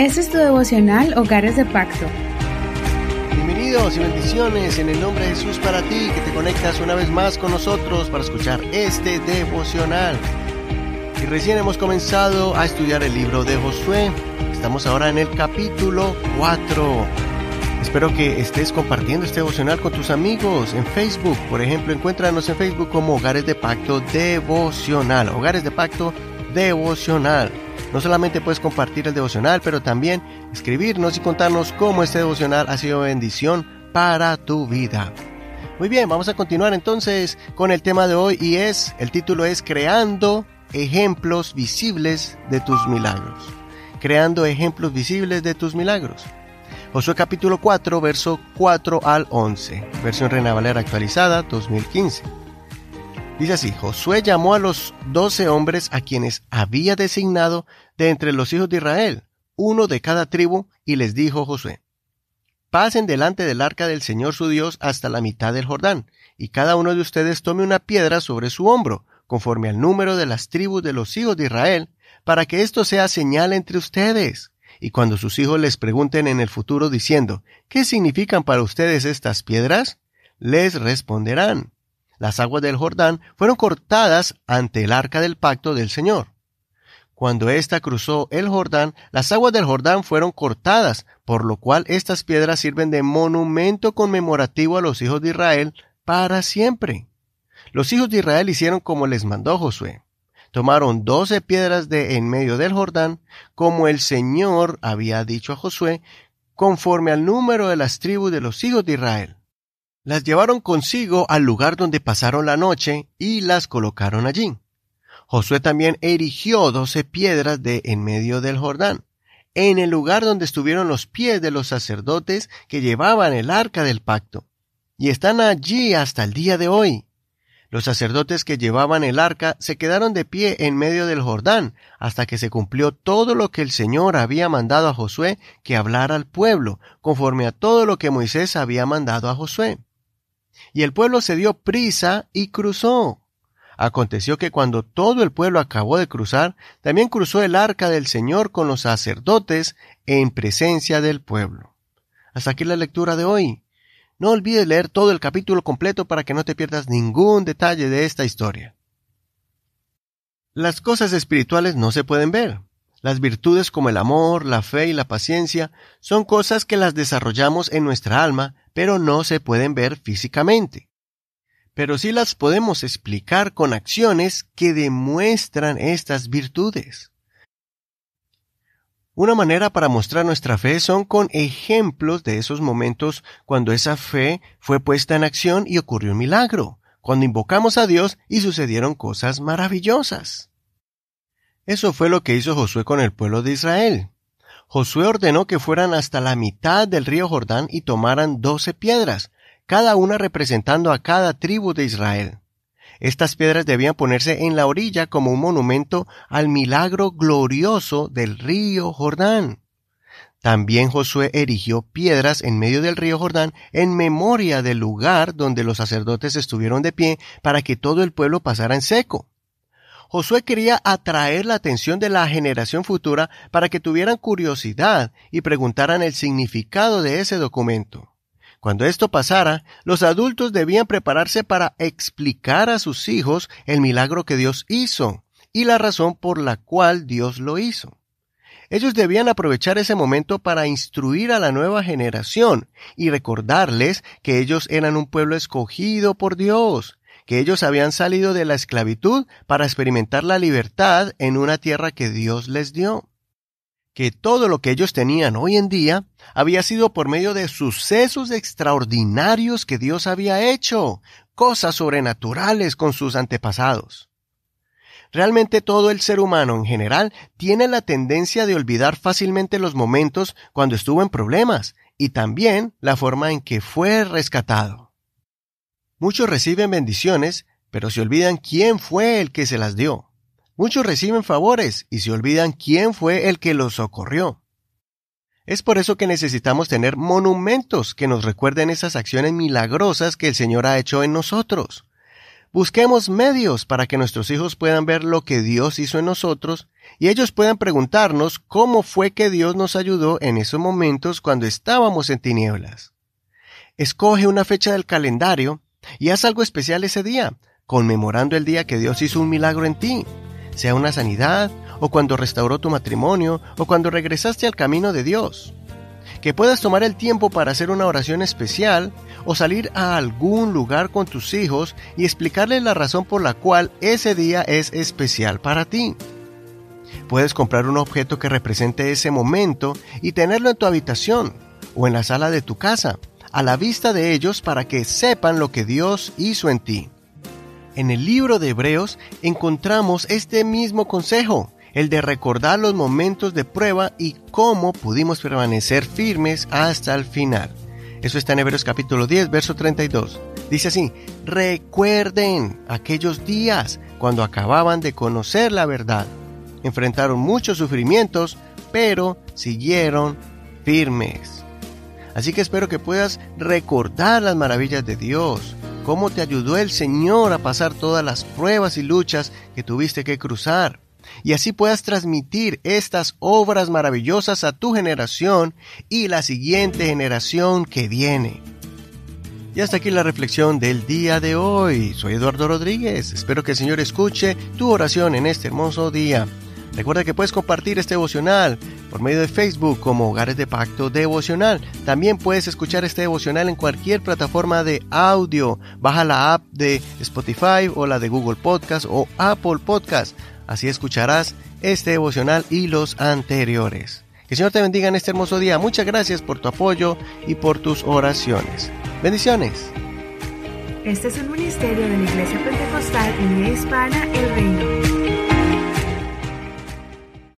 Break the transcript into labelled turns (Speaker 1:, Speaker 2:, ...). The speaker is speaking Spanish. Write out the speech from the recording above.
Speaker 1: Este es tu devocional Hogares de Pacto.
Speaker 2: Bienvenidos y bendiciones en el nombre de Jesús para ti que te conectas una vez más con nosotros para escuchar este devocional. Y recién hemos comenzado a estudiar el libro de Josué. Estamos ahora en el capítulo 4. Espero que estés compartiendo este devocional con tus amigos en Facebook. Por ejemplo, encuéntranos en Facebook como Hogares de Pacto Devocional. Hogares de Pacto. No solamente puedes compartir el devocional, pero también escribirnos y contarnos cómo este devocional ha sido bendición para tu vida. Muy bien, vamos a continuar entonces con el tema de hoy y es, el título es Creando ejemplos visibles de tus milagros. Creando ejemplos visibles de tus milagros. Josué capítulo 4, verso 4 al 11, versión Reina Valera actualizada 2015. Dice así, Josué llamó a los doce hombres a quienes había designado de entre los hijos de Israel, uno de cada tribu, y les dijo Josué, Pasen delante del arca del Señor su Dios hasta la mitad del Jordán, y cada uno de ustedes tome una piedra sobre su hombro, conforme al número de las tribus de los hijos de Israel, para que esto sea señal entre ustedes. Y cuando sus hijos les pregunten en el futuro diciendo, ¿qué significan para ustedes estas piedras? Les responderán, las aguas del Jordán fueron cortadas ante el arca del pacto del Señor. Cuando ésta cruzó el Jordán, las aguas del Jordán fueron cortadas, por lo cual estas piedras sirven de monumento conmemorativo a los hijos de Israel para siempre. Los hijos de Israel hicieron como les mandó Josué. Tomaron doce piedras de en medio del Jordán, como el Señor había dicho a Josué, conforme al número de las tribus de los hijos de Israel. Las llevaron consigo al lugar donde pasaron la noche y las colocaron allí. Josué también erigió doce piedras de en medio del Jordán, en el lugar donde estuvieron los pies de los sacerdotes que llevaban el arca del pacto, y están allí hasta el día de hoy. Los sacerdotes que llevaban el arca se quedaron de pie en medio del Jordán hasta que se cumplió todo lo que el Señor había mandado a Josué que hablara al pueblo, conforme a todo lo que Moisés había mandado a Josué. Y el pueblo se dio prisa y cruzó. Aconteció que cuando todo el pueblo acabó de cruzar, también cruzó el arca del Señor con los sacerdotes en presencia del pueblo. Hasta aquí la lectura de hoy. No olvides leer todo el capítulo completo para que no te pierdas ningún detalle de esta historia. Las cosas espirituales no se pueden ver. Las virtudes como el amor, la fe y la paciencia son cosas que las desarrollamos en nuestra alma pero no se pueden ver físicamente. Pero sí las podemos explicar con acciones que demuestran estas virtudes. Una manera para mostrar nuestra fe son con ejemplos de esos momentos cuando esa fe fue puesta en acción y ocurrió un milagro, cuando invocamos a Dios y sucedieron cosas maravillosas. Eso fue lo que hizo Josué con el pueblo de Israel. Josué ordenó que fueran hasta la mitad del río Jordán y tomaran doce piedras, cada una representando a cada tribu de Israel. Estas piedras debían ponerse en la orilla como un monumento al milagro glorioso del río Jordán. También Josué erigió piedras en medio del río Jordán en memoria del lugar donde los sacerdotes estuvieron de pie para que todo el pueblo pasara en seco. Josué quería atraer la atención de la generación futura para que tuvieran curiosidad y preguntaran el significado de ese documento. Cuando esto pasara, los adultos debían prepararse para explicar a sus hijos el milagro que Dios hizo y la razón por la cual Dios lo hizo. Ellos debían aprovechar ese momento para instruir a la nueva generación y recordarles que ellos eran un pueblo escogido por Dios, que ellos habían salido de la esclavitud para experimentar la libertad en una tierra que Dios les dio. Que todo lo que ellos tenían hoy en día había sido por medio de sucesos extraordinarios que Dios había hecho, cosas sobrenaturales con sus antepasados. Realmente todo el ser humano en general tiene la tendencia de olvidar fácilmente los momentos cuando estuvo en problemas y también la forma en que fue rescatado. Muchos reciben bendiciones, pero se olvidan quién fue el que se las dio. Muchos reciben favores y se olvidan quién fue el que los socorrió. Es por eso que necesitamos tener monumentos que nos recuerden esas acciones milagrosas que el Señor ha hecho en nosotros. Busquemos medios para que nuestros hijos puedan ver lo que Dios hizo en nosotros y ellos puedan preguntarnos cómo fue que Dios nos ayudó en esos momentos cuando estábamos en tinieblas. Escoge una fecha del calendario y haz algo especial ese día, conmemorando el día que Dios hizo un milagro en ti, sea una sanidad, o cuando restauró tu matrimonio, o cuando regresaste al camino de Dios. Que puedas tomar el tiempo para hacer una oración especial, o salir a algún lugar con tus hijos y explicarles la razón por la cual ese día es especial para ti. Puedes comprar un objeto que represente ese momento y tenerlo en tu habitación o en la sala de tu casa, a la vista de ellos para que sepan lo que Dios hizo en ti. En el libro de Hebreos encontramos este mismo consejo, el de recordar los momentos de prueba y cómo pudimos permanecer firmes hasta el final. Eso está en Hebreos capítulo 10, verso 32. Dice así, recuerden aquellos días cuando acababan de conocer la verdad. Enfrentaron muchos sufrimientos, pero siguieron firmes. Así que espero que puedas recordar las maravillas de Dios, cómo te ayudó el Señor a pasar todas las pruebas y luchas que tuviste que cruzar, y así puedas transmitir estas obras maravillosas a tu generación y la siguiente generación que viene. Y hasta aquí la reflexión del día de hoy. Soy Eduardo Rodríguez. Espero que el Señor escuche tu oración en este hermoso día. Recuerda que puedes compartir este devocional por medio de Facebook como Hogares de Pacto Devocional. También puedes escuchar este devocional en cualquier plataforma de audio. Baja la app de Spotify o la de Google Podcast o Apple Podcast. Así escucharás este devocional y los anteriores. Que el Señor te bendiga en este hermoso día. Muchas gracias por tu apoyo y por tus oraciones. Bendiciones.
Speaker 1: Este es un ministerio de la Iglesia Pentecostal en Hispana El Reino.